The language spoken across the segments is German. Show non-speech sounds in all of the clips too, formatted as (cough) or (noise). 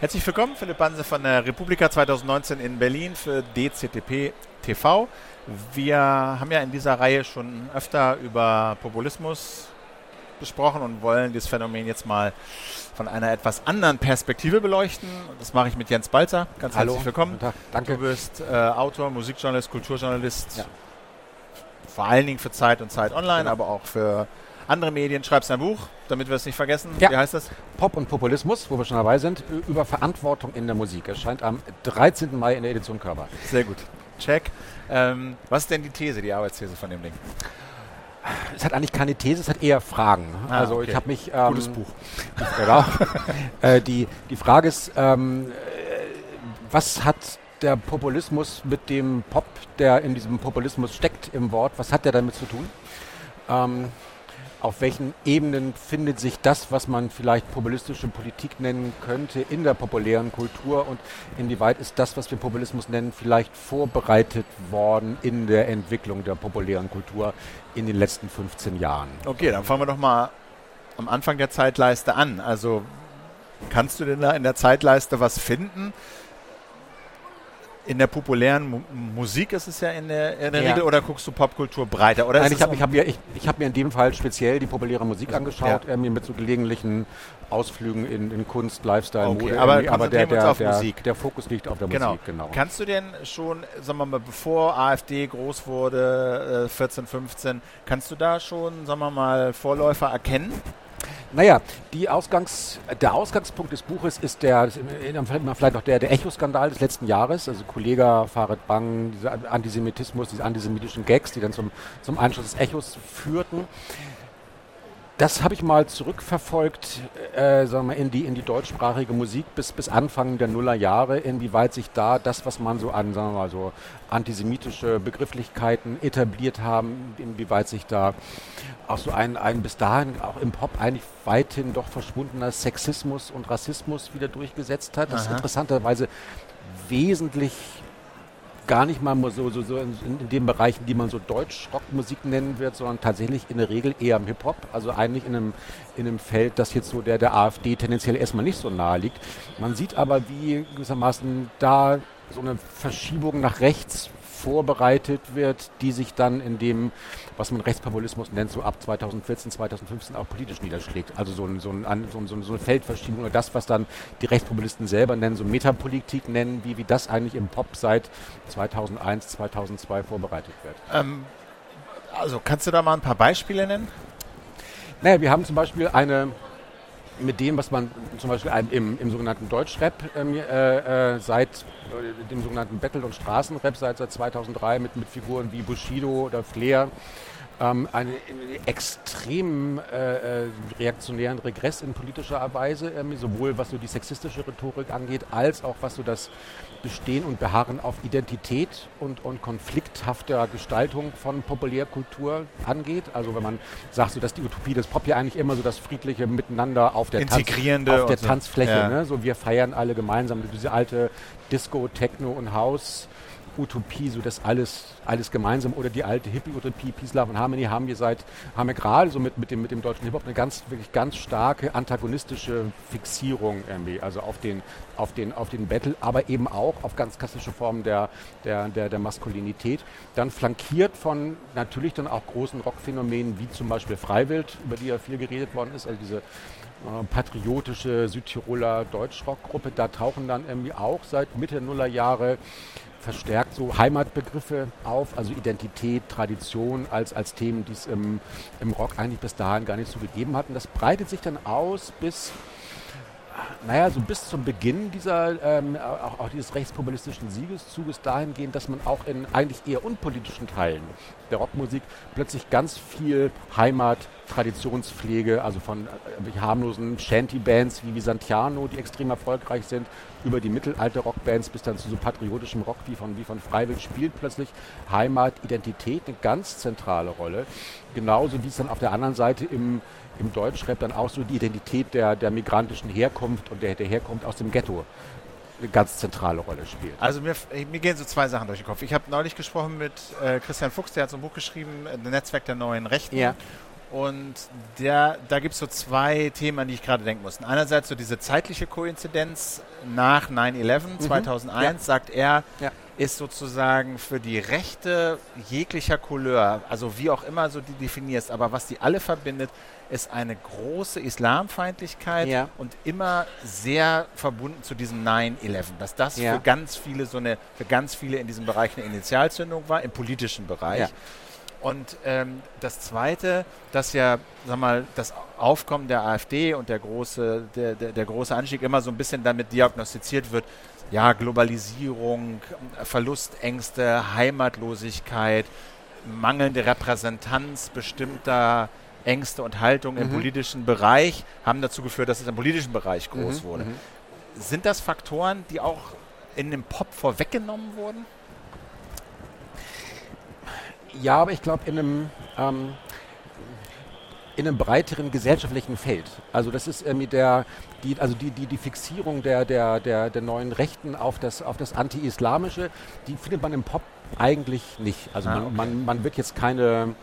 Herzlich willkommen, Philipp Banse von der Republika 2019 in Berlin für DCTP TV. Wir haben ja in dieser Reihe schon öfter über Populismus besprochen und wollen das Phänomen jetzt mal von einer etwas anderen Perspektive beleuchten. Das mache ich mit Jens Balzer. Ganz Hallo. herzlich willkommen. Guten Tag. Danke. Du bist äh, Autor, Musikjournalist, Kulturjournalist. Ja. Vor allen Dingen für Zeit und Zeit Online, genau. aber auch für andere Medien. Schreibst ein Buch, damit wir es nicht vergessen. Ja. Wie heißt das? Pop und Populismus, wo wir schon dabei sind, über Verantwortung in der Musik. Erscheint am 13. Mai in der Edition Körper. Sehr gut. Check. Ähm, was ist denn die These, die Arbeitsthese von dem Ding? Es hat eigentlich keine These, es hat eher Fragen. Ah, also okay. ich habe mich... Ähm, Gutes Buch. (laughs) Genau. äh, die, die Frage ist, ähm, äh, was hat der Populismus mit dem Pop, der in diesem Populismus steckt im Wort, was hat der damit zu tun? Ähm, auf welchen Ebenen findet sich das, was man vielleicht populistische Politik nennen könnte, in der populären Kultur und inwieweit ist das, was wir Populismus nennen, vielleicht vorbereitet worden in der Entwicklung der populären Kultur in den letzten 15 Jahren? Okay, dann fangen wir doch mal am Anfang der Zeitleiste an. Also kannst du denn da in der Zeitleiste was finden? In der populären Mu Musik ist es ja in der, in der Ja. Regel oder guckst du Popkultur breiter? Oder Nein, ich habe hab mir, ich, ich hab mir in dem Fall speziell die populäre Musik angeschaut, ja. äh, mir mit so gelegentlichen Ausflügen in, in Kunst, Lifestyle, Okay, Mode. aber aber der, der, der, der Fokus liegt auf der genau. Musik, genau. Kannst du denn schon, sagen wir mal, bevor AfD groß wurde, äh, 14, 15, kannst du da schon, sagen wir mal, Vorläufer erkennen? Naja, die Ausgangs, der Ausgangspunkt des Buches ist der, vielleicht noch der, der Echo-Skandal des letzten Jahres, also Kollege Farid Bang, dieser Antisemitismus, diese antisemitischen Gags, die dann zum, zum Einschluss des Echos führten. Das habe ich mal zurückverfolgt, äh, sagen wir, in die, in die deutschsprachige Musik bis, bis Anfang der Nullerjahre, inwieweit sich da das, was man so an, sagen wir mal so, antisemitische Begrifflichkeiten etabliert haben, inwieweit sich da auch so ein, ein bis dahin auch im Pop eigentlich weithin doch verschwundener Sexismus und Rassismus wieder durchgesetzt hat. Das ist Aha. interessanterweise wesentlich gar nicht mal so, so, so in, in den Bereichen, die man so Deutsch-Rockmusik nennen wird, sondern tatsächlich in der Regel eher im Hip-Hop, also eigentlich in einem, in einem Feld, das jetzt so der, der AfD tendenziell erstmal nicht so nahe liegt. Man sieht aber, wie gewissermaßen da so eine Verschiebung nach rechts vorbereitet wird, die sich dann in dem, was man Rechtspopulismus nennt, so ab 2014, 2015 auch politisch niederschlägt. Also so, ein, so, ein, so ein- so eine Feldverschiebung oder das, was dann die Rechtspopulisten selber nennen, so Metapolitik nennen, wie, wie das eigentlich im Pop seit 2001, 2002 vorbereitet wird. Ähm, also kannst du da mal ein paar Beispiele nennen? Naja, wir haben zum Beispiel eine, mit dem, was man zum Beispiel im, im sogenannten Deutschrap ähm, äh, äh, seit äh, dem sogenannten Battle- und Straßenrap seit, seit 2003 mit, mit Figuren wie Bushido oder Flair ähm, einen extrem äh, äh, reaktionären Regress in politischer Weise, ähm, sowohl was so die sexistische Rhetorik angeht, als auch was so das Bestehen und Beharren auf Identität und, und konflikthafter Gestaltung von Populärkultur angeht. Also wenn man sagt, so dass die Utopie des Pop ja eigentlich immer so das friedliche Miteinander auf der, Tanz, auf der so. Tanzfläche, Ja. ne? so wir feiern alle gemeinsam diese alte Disco, Techno und House Utopie, so das alles, alles gemeinsam oder die alte Hippie-Utopie, Peace, Love and Harmony haben wir seit, haben wir gerade so mit, mit, dem, mit dem deutschen Hip-Hop eine ganz, wirklich ganz starke antagonistische Fixierung irgendwie, also auf den, auf den, auf den Battle, aber eben auch auf ganz klassische Formen der, der, der, der Maskulinität. Dann flankiert von natürlich dann auch großen Rockphänomenen wie zum Beispiel Freiwild, über die ja viel geredet worden ist, also diese äh, patriotische Südtiroler Deutschrockgruppe, da tauchen dann irgendwie auch seit Mitte Nullerjahre verstärkt so Heimatbegriffe auf, also Identität, Tradition als, als Themen, die es im, im Rock eigentlich bis dahin gar nicht so gegeben hatten. Das breitet sich dann aus bis, naja, so bis zum Beginn dieser, ähm, auch, auch dieses rechtspopulistischen Siegeszuges dahingehend, dass man auch in eigentlich eher unpolitischen Teilen der Rockmusik plötzlich ganz viel Heimat, Traditionspflege, also von äh, harmlosen Shanty-Bands wie Visantiano, die extrem erfolgreich sind, über die Mittelalter-Rockbands bis dann zu so patriotischem Rock wie von, wie von Freiwild spielt plötzlich Heimat, Identität eine ganz zentrale Rolle. Genauso wie es dann auf der anderen Seite im, im Deutschrap dann auch so die Identität der, der migrantischen Herkunft und der, der Herkunft aus dem Ghetto eine ganz zentrale Rolle spielt. Also mir, mir gehen so zwei Sachen durch den Kopf. Ich habe neulich gesprochen mit äh, Christian Fuchs, der hat so ein Buch geschrieben, äh, Netzwerk der neuen Rechten. Ja. Und der, da gibt es so zwei Themen, an die ich gerade denken muss. Einerseits so diese zeitliche Koinzidenz nach 9-11 mhm. 2001, ja. sagt er, ja. ist sozusagen für die Rechte jeglicher Couleur, also wie auch immer so die definierst, aber was die alle verbindet, ist eine große Islamfeindlichkeit ja. und immer sehr verbunden zu diesem 9-11. Dass das für ganz viele so eine, für ganz viele in diesem Bereich eine Initialzündung war, im politischen Bereich. Und ähm, das Zweite, dass ja, sag mal, das Aufkommen der AfD und der große, der, der, der große Anstieg immer so ein bisschen damit diagnostiziert wird, ja, Globalisierung, Verlustängste, Heimatlosigkeit, mangelnde Repräsentanz bestimmter Ängste und Haltungen mhm. im politischen Bereich haben dazu geführt, dass es im politischen Bereich groß mhm. wurde. Mhm. Sind das Faktoren, die auch in dem Pop vorweggenommen wurden? Ja, aber ich glaube in einem ähm, in einem breiteren gesellschaftlichen Feld. Also das ist irgendwie der, die, also die, die, die Fixierung der, der, der, der neuen Rechten auf das, auf das Anti-Islamische, die findet man im Pop eigentlich nicht. Also ah, man, okay. man, man wird jetzt keine,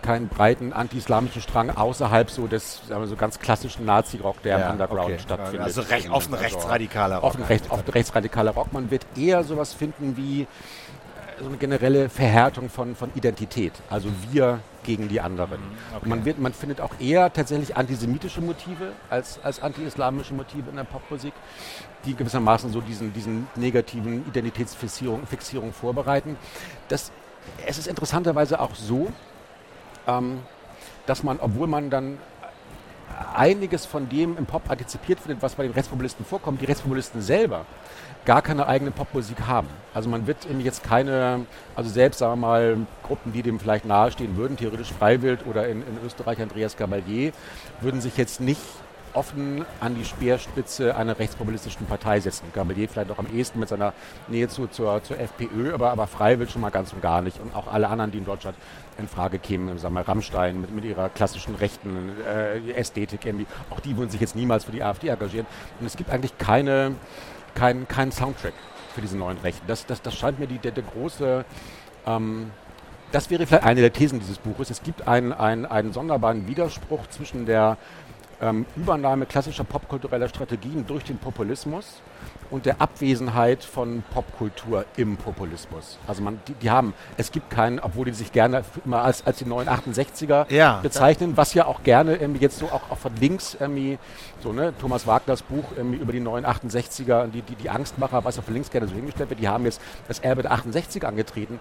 keinen breiten anti-islamischen Strang außerhalb so des sagen wir, so ganz klassischen Nazi-Rock, der ja, im Underground okay. stattfindet. Also recht, offen rechtsradikaler Rock. Offen, recht, offen rechtsradikaler Rock. Man wird eher sowas finden wie so eine generelle Verhärtung von, von Identität. Also wir gegen die anderen. Mhm, okay. Man, wird, man findet auch eher tatsächlich antisemitische Motive als, als anti-islamische Motive in der Popmusik, die gewissermaßen so diesen, diesen negativen Identitätsfixierung Fixierung vorbereiten. Das, es ist interessanterweise auch so, ähm, dass man, obwohl man dann einiges von dem im Pop antizipiert findet, was bei den Rechtspopulisten vorkommt, die Rechtspopulisten selber gar keine eigene Popmusik haben. Also man wird eben jetzt keine, also selbst sagen wir mal Gruppen, die dem vielleicht nahestehen würden, theoretisch Freiwild oder in, in Österreich Andreas Gabalier, würden sich jetzt nicht offen an die Speerspitze einer rechtspopulistischen Partei setzen. Gabalier vielleicht auch am ehesten mit seiner Nähe zu, zur, zur FPÖ, aber, aber Freiwild schon mal ganz und gar nicht. Und auch alle anderen, die in Deutschland in Frage kämen, sagen wir Rammstein mit, mit ihrer klassischen rechten äh, Ästhetik irgendwie, auch die würden sich jetzt niemals für die AfD engagieren. Und es gibt eigentlich keine keinen kein Soundtrack für diese neuen Rechte. Das, das, das scheint mir die, der, der große, ähm, das wäre vielleicht eine der Thesen dieses Buches. Es gibt einen, einen, einen sonderbaren Widerspruch zwischen der ähm, Übernahme klassischer popkultureller Strategien durch den Populismus und der Abwesenheit von Popkultur im Populismus. Also man, die, die, haben, es gibt keinen, obwohl die sich gerne immer als, als die neuen 68er ja, bezeichnen, was ja auch gerne irgendwie jetzt so auch, auch von links irgendwie, so ne, Thomas Wagners Buch irgendwie über die neuen 68er, die, die, die Angstmacher, was auch von links gerne so hingestellt wird, die haben jetzt das Erbe der 68er angetreten.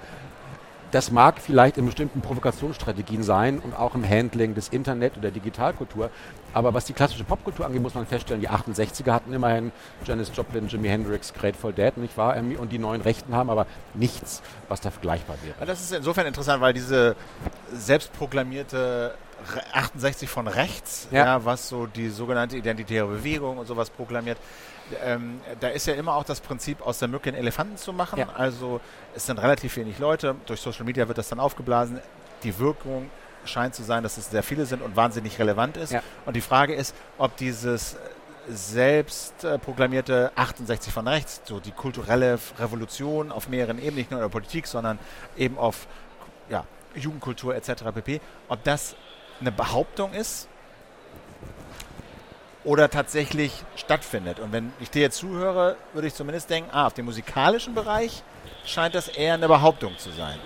Das mag vielleicht in bestimmten Provokationsstrategien sein und auch im Handling des Internet oder Digitalkultur. Aber was die klassische Popkultur angeht, muss man feststellen, die 68er hatten immerhin Janis Joplin, Jimi Hendrix, Grateful Dead, nicht wahr? Und die neuen Rechten haben aber nichts, was da vergleichbar wäre. Das ist insofern interessant, weil diese selbstproklamierte 68 von rechts, ja. ja. was so die sogenannte identitäre Bewegung und sowas proklamiert, ähm, da ist ja immer auch das Prinzip, aus der Mücke einen Elefanten zu machen. Ja. Also es sind relativ wenig Leute, durch Social Media wird das dann aufgeblasen. Die Wirkung scheint zu sein, dass es sehr viele sind und wahnsinnig relevant ist. Ja. Und die Frage ist, ob dieses selbst äh, proklamierte 68 von rechts, so die kulturelle Revolution auf mehreren Ebenen, nicht nur in der Politik, sondern eben auf ja, Jugendkultur etc. pp., ob das eine Behauptung ist oder tatsächlich stattfindet. Und wenn ich dir jetzt zuhöre, würde ich zumindest denken, ah, auf dem musikalischen Bereich scheint das eher eine Behauptung zu sein.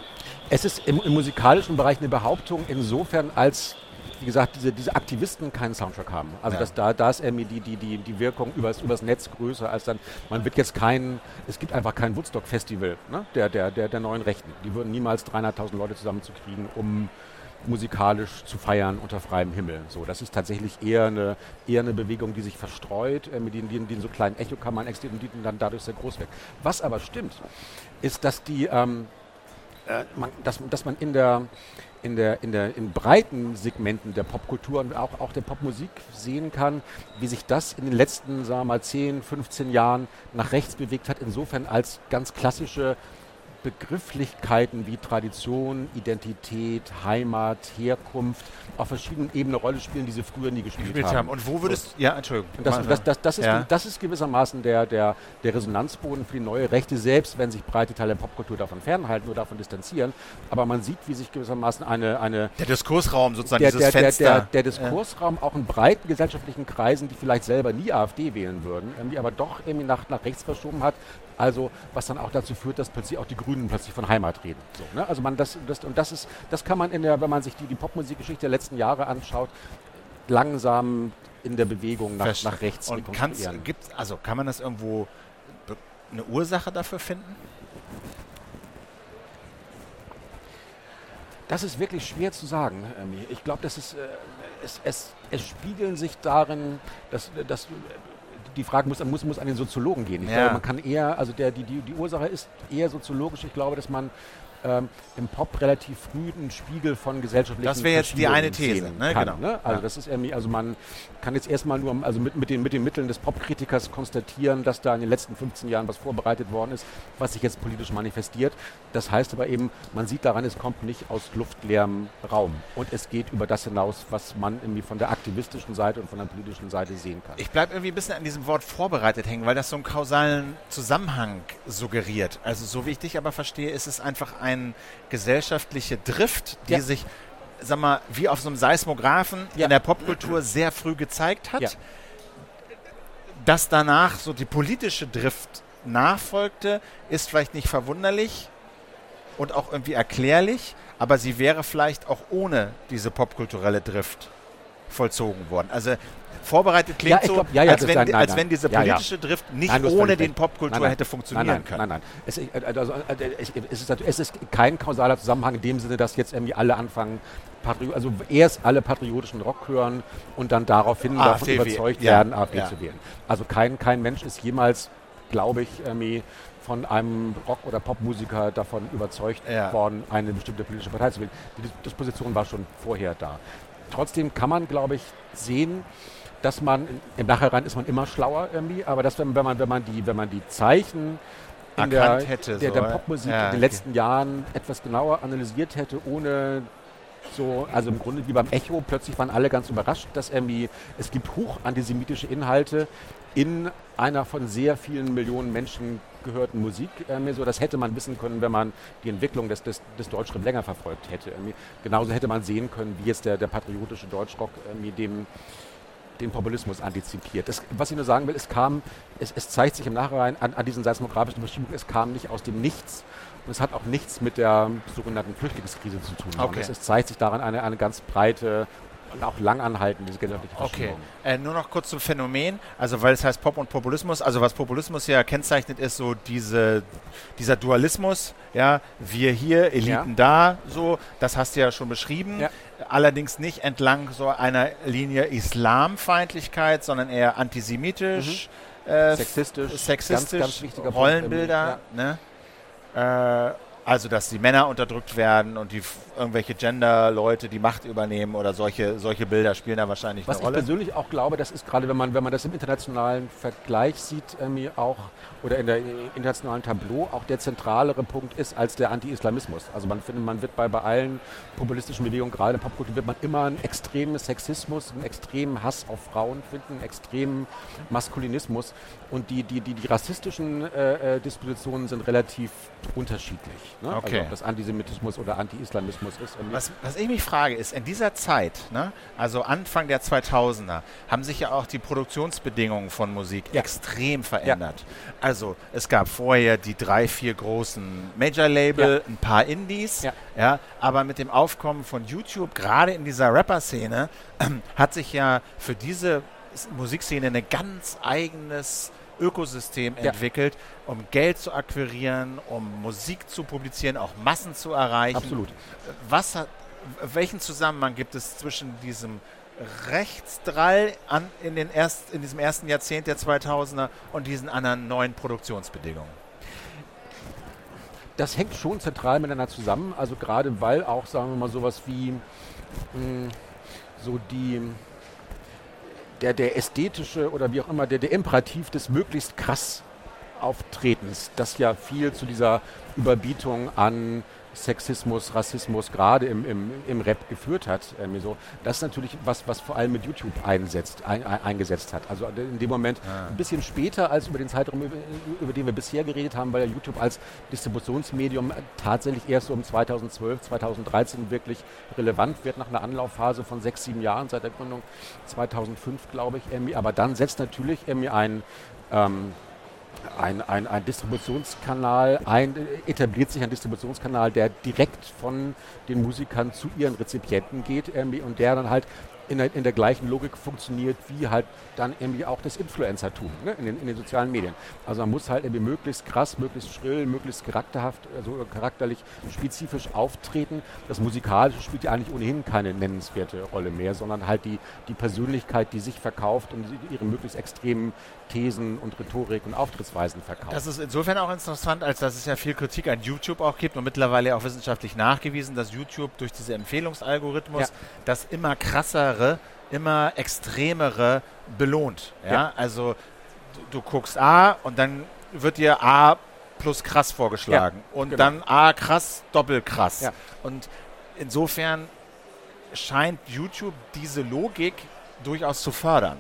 Es ist im, im musikalischen Bereich eine Behauptung insofern, als wie gesagt, diese, diese Aktivisten keinen Soundtrack haben. Also ja. dass da, da ist irgendwie die, die, die, die Wirkung übers, übers Netz größer als dann, man wird jetzt kein, es gibt einfach kein Woodstock-Festival ne, der, der, der, der neuen Rechten. Die würden niemals 300.000 Leute zusammenzukriegen, um musikalisch zu feiern unter freiem Himmel. So, das ist tatsächlich eher eine, eher eine Bewegung, die sich verstreut, äh, mit denen, die, die in so kleinen Echokammern existiert und die dann dadurch sehr groß wird. Was aber stimmt, ist, dass die, ähm, äh, man, dass, dass man in der in, der, in, der, in breiten Segmenten der Popkultur und auch, auch der Popmusik sehen kann, wie sich das in den letzten, sagen wir mal, 10, 15 Jahren nach rechts bewegt hat, insofern als ganz klassische Begrifflichkeiten wie Tradition, Identität, Heimat, Herkunft auf verschiedenen Ebenen eine Rolle spielen, die sie früher nie gespielt, gespielt haben. haben. Und wo würdest ja, Entschuldigung. Das, das, das, das, ist, Ja. das ist gewissermaßen der, der, der Resonanzboden für die neue Rechte, selbst wenn sich breite Teile der Popkultur davon fernhalten oder davon distanzieren. Aber man sieht, wie sich gewissermaßen eine, eine Der Diskursraum sozusagen, der, dieses der, der, Fenster. der, der Diskursraum auch in breiten gesellschaftlichen Kreisen, die vielleicht selber nie AfD wählen würden, irgendwie aber doch irgendwie nach, nach rechts verschoben hat. Also was dann auch dazu führt, dass plötzlich auch die Grünen plötzlich von Heimat reden. So, ne? Also man das, das und das ist, das kann man in der, wenn man sich die, die Popmusikgeschichte der letzten Jahre anschaut, langsam in der Bewegung nach, nach rechts Und kannst, gibt's, also kann man das irgendwo eine Ursache dafür finden? Das ist wirklich schwer zu sagen. Ich glaube, das ist, äh, es, es, es spiegeln sich darin, dass, dass die Frage muss, muss, muss an den Soziologen gehen. Ich Ja. glaube, man kann eher, also der, die, die, die Ursache ist eher soziologisch. Ich glaube, dass man ähm, im Pop relativ früh einen Spiegel von gesellschaftlichen Das wäre jetzt die eine These, ne? Kann, Genau. ne? Also Ja. das ist irgendwie, also man kann jetzt erstmal nur, also mit, mit, den, mit den Mitteln des Popkritikers konstatieren, dass da in den letzten 15 Jahren was vorbereitet worden ist, was sich jetzt politisch manifestiert. Das heißt aber eben, man sieht daran, es kommt nicht aus luftleerem Raum. Und es geht über das hinaus, was man irgendwie von der aktivistischen Seite und von der politischen Seite sehen kann. Ich bleibe irgendwie ein bisschen an diesem Wort vorbereitet hängen, weil das so einen kausalen Zusammenhang suggeriert. Also so wie ich dich aber verstehe, ist es einfach ein gesellschaftliche Drift, die Ja. sich, sag mal, wie auf so einem Seismographen Ja. in der Popkultur sehr früh gezeigt hat. Ja. Dass danach so die politische Drift nachfolgte, ist vielleicht nicht verwunderlich und auch irgendwie erklärlich, aber sie wäre vielleicht auch ohne diese popkulturelle Drift vollzogen worden. Also vorbereitet klingt Ja, so, glaub- ja, ja, als, wenn, nein, nein, als wenn diese politische Drift nicht Nein, ohne den. Popkultur hätte funktionieren können. Nein, nein, Es, ist- also, äh, es, es, ist, es ist kein kausaler Zusammenhang in dem Sinne, dass jetzt irgendwie alle anfangen, Patri also erst alle patriotischen Rock hören und dann daraufhin davon AfD wählen. überzeugt werden, AfD zu wählen. Also kein, kein Mensch ist jemals, glaube ich, irgendwie von einem Rock- oder Popmusiker davon überzeugt worden, eine bestimmte politische Partei zu wählen. Die Dis- Disposition war schon vorher da. Trotzdem kann man, glaube ich, sehen, dass man im Nachhinein ist man immer schlauer irgendwie, aber dass wenn, wenn man wenn man die wenn man die Zeichen in der, hätte, der, der. Popmusik Ja, in den okay. letzten Jahren etwas genauer analysiert hätte, ohne so, also im Grunde wie beim Echo, plötzlich waren alle ganz überrascht, dass irgendwie, es gibt hoch antisemitische Inhalte in einer von sehr vielen Millionen Menschen gehörten Musik. Irgendwie so, das hätte man wissen können, wenn man die Entwicklung des, des, des Deutschrap länger verfolgt hätte. Genauso hätte man sehen können, wie jetzt der, der patriotische Deutschrock irgendwie dem den Populismus antizipiert. Das, was ich nur sagen will, es kam, es, es zeigt sich im Nachhinein an, an diesen seismografischen Verschiebungen, es kam nicht aus dem Nichts und es hat auch nichts mit der sogenannten Flüchtlingskrise zu tun. Okay. Es, es zeigt sich daran eine, eine ganz breite und auch langanhaltende gesellschaftliche Okay, Verschiebung. äh, nur noch kurz zum Phänomen, also weil es heißt Pop und Populismus, also was Populismus ja kennzeichnet ist so diese, dieser Dualismus, ja, wir hier, Eliten da, so, das hast du ja schon beschrieben, Ja. allerdings nicht entlang so einer Linie Islamfeindlichkeit, sondern eher antisemitisch, äh, Sexistisch, sexistisch, ganz, ganz. Rollenbilder, ne? Äh, also, dass die Männer unterdrückt werden und die irgendwelche Gender-Leute die Macht übernehmen oder solche, solche Bilder spielen da wahrscheinlich Was eine ich Rolle. persönlich auch glaube, das ist gerade, wenn man, wenn man das im internationalen Vergleich sieht, irgendwie auch, oder in der äh, internationalen Tableau, auch der zentralere Punkt ist als der Anti-Islamismus. Also man findet, man wird bei, bei allen populistischen Bewegungen, gerade in Popkultur, wird man immer einen extremen Sexismus, einen extremen Hass auf Frauen finden, einen extremen Maskulinismus. Und die, die, die, die rassistischen äh, äh, Dispositionen sind relativ unterschiedlich. Ne? Okay. Also ob das Antisemitismus oder Anti-Islamismus ist. Was, was ich mich frage, ist, in dieser Zeit, ne, also Anfang der 2000er, haben sich ja auch die Produktionsbedingungen von Musik Ja. extrem verändert. Also es gab vorher die drei, vier großen Major-Label, ein paar Indies, Ja. ja, aber mit dem Aufkommen von YouTube, gerade in dieser Rapper-Szene, (clears throat) hat sich ja für diese Musikszene ein ganz eigenes Ökosystem Ja. entwickelt, um Geld zu akquirieren, um Musik zu publizieren, auch Massen zu erreichen. Absolut. Was hat, welchen Zusammenhang gibt es zwischen diesem Rechtsdrall an, in, den erst, in diesem ersten Jahrzehnt der 2000er und diesen anderen neuen Produktionsbedingungen? Das hängt schon zentral miteinander zusammen, also gerade weil auch, sagen wir mal, sowas wie mh, so die der, der ästhetische oder wie auch immer, der, der Imperativ des möglichst krass Auftretens, das ja viel zu dieser Überbietung an Sexismus, Rassismus gerade im, im, im Rap geführt hat. Ähm, so. Das ist natürlich was, was vor allem mit YouTube einsetzt, ein, ein, eingesetzt hat. Also in dem Moment ah. ein bisschen später als über den Zeitraum, über, über, den wir bisher geredet haben, weil ja YouTube als Distributionsmedium tatsächlich erst so um 2012, 2013 wirklich relevant wird, nach einer Anlaufphase von sechs, sieben Jahren seit der Gründung 2005, glaube ich. Ähm, aber dann setzt natürlich ein ähm, ein, ein, ein Distributionskanal, ein, etabliert sich ein Distributionskanal, der direkt von den Musikern zu ihren Rezipienten geht irgendwie, und der dann halt in der, in der gleichen Logik funktioniert wie halt dann irgendwie auch das Influencertum ne, in, den, in den sozialen Medien. Also man muss halt irgendwie möglichst krass, möglichst schrill, möglichst charakterhaft, also charakterlich spezifisch auftreten. Das Musikalische spielt ja eigentlich ohnehin keine nennenswerte Rolle mehr, sondern halt die, die Persönlichkeit, die sich verkauft und ihre möglichst extremen Thesen und Rhetorik und Auftrittsweisen verkauft. Das ist insofern auch interessant, als dass es ja viel Kritik an YouTube auch gibt und mittlerweile auch wissenschaftlich nachgewiesen, dass YouTube durch diese Empfehlungsalgorithmus ja. das immer krassere, immer extremere belohnt. Ja? ja. Also du, du, guckst A und dann wird dir A plus krass vorgeschlagen ja, und genau. dann A krass, doppelt krass. Ja. Und insofern scheint YouTube diese Logik durchaus zu fördern.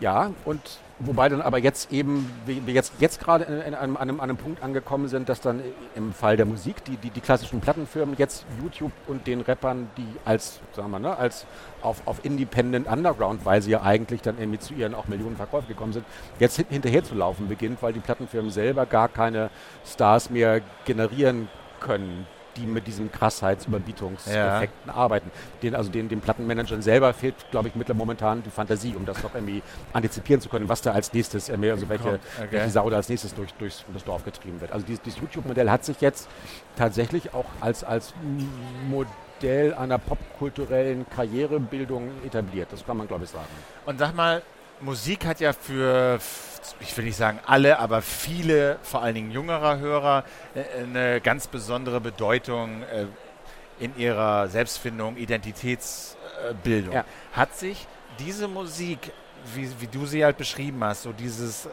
Ja, und Wobei dann aber jetzt eben, wir jetzt, jetzt gerade an einem, an einem Punkt angekommen sind, dass dann im Fall der Musik die, die, die klassischen Plattenfirmen jetzt YouTube und den Rappern, die als, sagen wir, ne, als auf, auf Independent Underground, weil sie ja eigentlich dann irgendwie zu ihren auch Millionen Verkäufen gekommen sind, jetzt hinterher zu laufen beginnt, weil die Plattenfirmen selber gar keine Stars mehr generieren können, die mit diesen Krassheitsüberbietungseffekten ja. arbeiten. Den, also den, den Plattenmanagern selber fehlt, glaube ich, mittlerweile momentan die Fantasie, um das doch irgendwie antizipieren zu können, was da als nächstes, also welche, okay. welche Sau da als nächstes durch, durchs das Dorf getrieben wird. Also dieses, dieses YouTube-Modell hat sich jetzt tatsächlich auch als, als Modell einer popkulturellen Karrierebildung etabliert. Das kann man, glaube ich, sagen. Und sag mal, Musik hat ja für ich will nicht sagen alle, aber viele, vor allen Dingen jüngerer Hörer, äh, eine ganz besondere Bedeutung äh, in ihrer Selbstfindung, Identitätsbildung. Ja. Hat sich diese Musik, wie, wie, du sie halt beschrieben hast, so dieses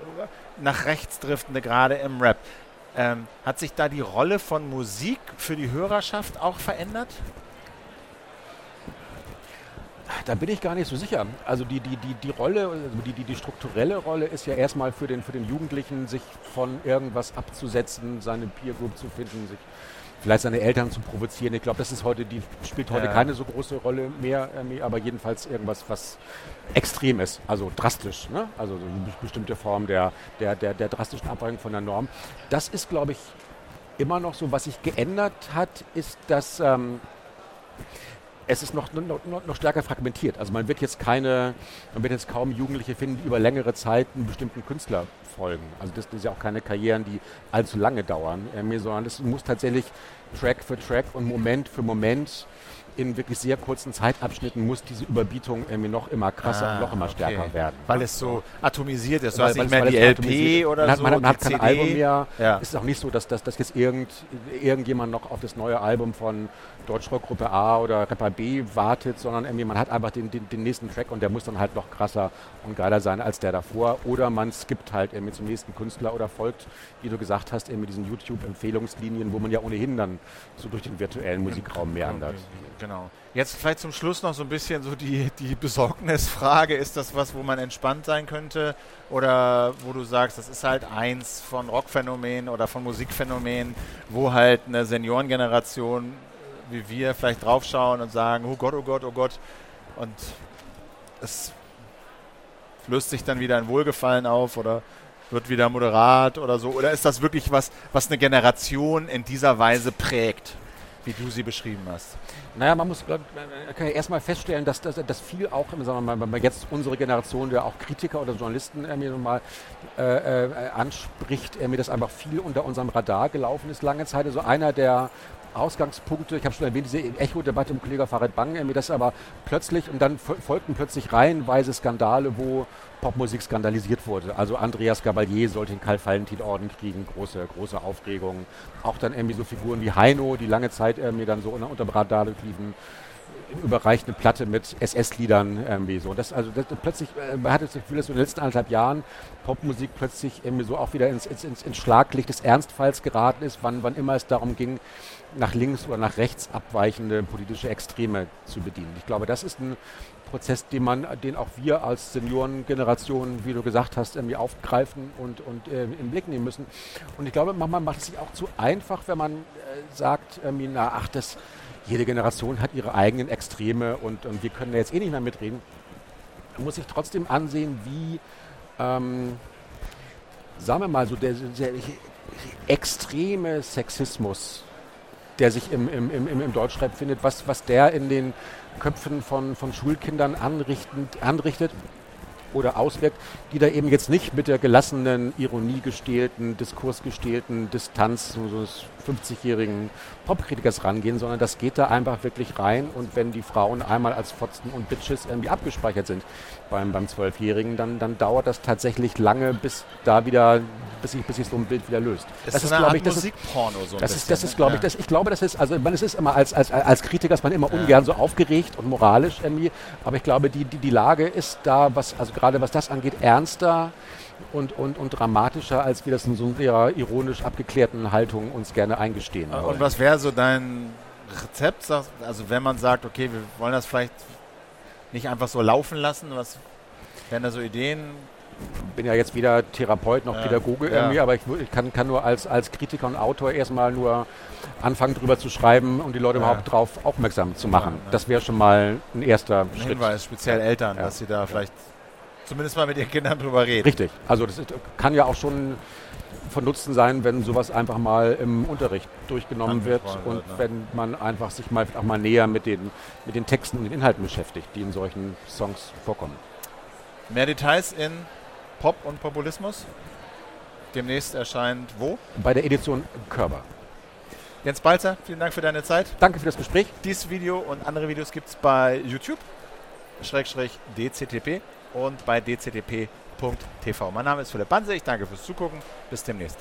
nach rechts driftende gerade im Rap, ähm, hat sich da die Rolle von Musik für die Hörerschaft auch verändert? Da bin ich gar nicht so sicher. Also die, die, die, die Rolle, also die, die, die strukturelle Rolle ist ja erstmal für den, für den Jugendlichen, sich von irgendwas abzusetzen, seine Peer Group zu finden, sich vielleicht seine Eltern zu provozieren. Ich glaube, das ist heute, die spielt heute ja. keine so große Rolle mehr, äh, aber jedenfalls irgendwas, was extrem ist, also drastisch, ne? also so eine bestimmte Form der, der, der, der drastischen Abweichung von der Norm. Das ist, glaube ich, immer noch so. Was sich geändert hat, ist, dass ähm, es ist noch, noch, noch, stärker fragmentiert. Also man wird jetzt keine, man wird jetzt kaum Jugendliche finden, die über längere Zeit einen bestimmten Künstler folgen. Also das sind ja auch keine Karrieren, die allzu lange dauern, äh, sondern es muss tatsächlich Track für Track und Moment für Moment in wirklich sehr kurzen Zeitabschnitten muss diese Überbietung irgendwie noch immer krasser ah, und noch immer stärker okay. werden. Weil es so atomisiert ist, weil, weil nicht mehr die LP oder man hat, so. Man hat, man hat kein CD. Album mehr. Ja. Es ist auch nicht so, dass, dass, dass jetzt irgend, irgendjemand noch auf das neue Album von Deutschrockgruppe A oder Rapper B wartet, sondern irgendwie man hat einfach den, den, den, nächsten Track und der muss dann halt noch krasser und geiler sein als der davor. Oder man skippt halt irgendwie zum nächsten Künstler oder folgt, wie du gesagt hast, eben mit diesen YouTube-Empfehlungslinien, wo man ja ohnehin dann so durch den virtuellen Musikraum meandert. Genau. Jetzt vielleicht zum Schluss noch so ein bisschen so die, die Besorgnisfrage. Ist das was, wo man entspannt sein könnte? Oder wo du sagst, das ist halt eins von Rockphänomenen oder von Musikphänomenen, wo halt eine Seniorengeneration wie wir vielleicht draufschauen und sagen, oh Gott, oh Gott, oh Gott. Und es löst sich dann wieder ein Wohlgefallen auf oder wird wieder moderat oder so? Oder ist das wirklich was, was eine Generation in dieser Weise prägt, wie du sie beschrieben hast? Naja, man muss glaub, kann ja erstmal feststellen, dass, dass, dass viel auch, sagen wir mal, man jetzt unsere Generation, der auch Kritiker oder Journalisten äh, mir mal äh, äh, anspricht, äh, mir das einfach viel unter unserem Radar gelaufen ist lange Zeit. Also einer der Ausgangspunkte. Ich habe schon erwähnt, diese Echo-Debatte um Kollege Farid Bang, mir das aber plötzlich und dann folgten plötzlich reihenweise Skandale, wo Popmusik skandalisiert wurde. Also Andreas Gabalier sollte den Karl-Valentin-Orden kriegen, große, große Aufregung. Auch dann irgendwie so Figuren wie Heino, die lange Zeit mir dann so unter, unter Radar liefen. überreicht eine Platte mit SS-Liedern irgendwie so. Das, also das, plötzlich, äh, man hatte das Gefühl, dass in den letzten anderthalb Jahren Popmusik plötzlich irgendwie so auch wieder ins, ins, ins Schlaglicht des Ernstfalls geraten ist, wann, wann immer es darum ging, nach links oder nach rechts abweichende politische Extreme zu bedienen. Ich glaube, das ist ein Prozess, den man, den auch wir als Seniorengeneration, wie du gesagt hast, irgendwie aufgreifen und, und äh, im Blick nehmen müssen. Und ich glaube, man macht es sich auch zu einfach, wenn man äh, sagt, irgendwie, na, ach, das, jede Generation hat ihre eigenen Extreme und, und wir können da jetzt eh nicht mehr mitreden. Man muss sich trotzdem ansehen, wie, ähm, sagen wir mal so, der, der extreme Sexismus, der sich im, im, im, im Deutschrap findet, was, was der in den Köpfen von, von Schulkindern anrichtet oder auswirkt, die da eben jetzt nicht mit der gelassenen, ironiegestählten, diskursgestählten Distanz so, so 50-jährigen Popkritikers rangehen, sondern das geht da einfach wirklich rein und wenn die Frauen einmal als Fotzen und Bitches irgendwie abgespeichert sind beim, beim Zwölfjährigen, dann, dann dauert das tatsächlich lange, bis da wieder, bis sich, bis sich so ein Bild wieder löst. Das, das ist, glaube ich, das Musikporno so das ist, das ist, glaube ich, das, ich glaube, das ist, also man, es ist immer als, als, als Kritiker ist man immer ja. ungern so aufgeregt und moralisch irgendwie, aber ich glaube, die, die, die Lage ist da, was, also gerade was das angeht, ernster und, und, und dramatischer, als wir das in so einer ironisch abgeklärten Haltung uns gerne eingestehen wollen. Und was wäre so dein Rezept? Also wenn man sagt, okay, wir wollen das vielleicht nicht einfach so laufen lassen, was wären da so Ideen? Ich bin ja jetzt weder Therapeut noch ja, Pädagoge ja. irgendwie, aber ich, ich, kann, kann nur als, als Kritiker und Autor erstmal nur anfangen, drüber zu schreiben und die Leute ja. überhaupt darauf aufmerksam zu machen. Das wäre schon mal ein erster ein Schritt. Hinweis, speziell Eltern, dass sie da vielleicht zumindest mal mit ihren Kindern drüber reden. Richtig. Also das kann ja auch schon von Nutzen sein, wenn sowas einfach mal im Unterricht durchgenommen wird und wird, ne? wenn man einfach sich mal auch mal näher mit den, mit den Texten und den Inhalten beschäftigt, die in solchen Songs vorkommen. Mehr Details in Pop und Populismus? Demnächst erscheint wo? Bei der Edition Körber. Jens Balzer, vielen Dank für deine Zeit. Danke für das Gespräch. Dieses Video und andere Videos gibt es bei YouTube, Schrägstrich DCTP und bei dctp.tv. Mein Name ist Philipp Banse, ich danke fürs Zugucken, bis demnächst.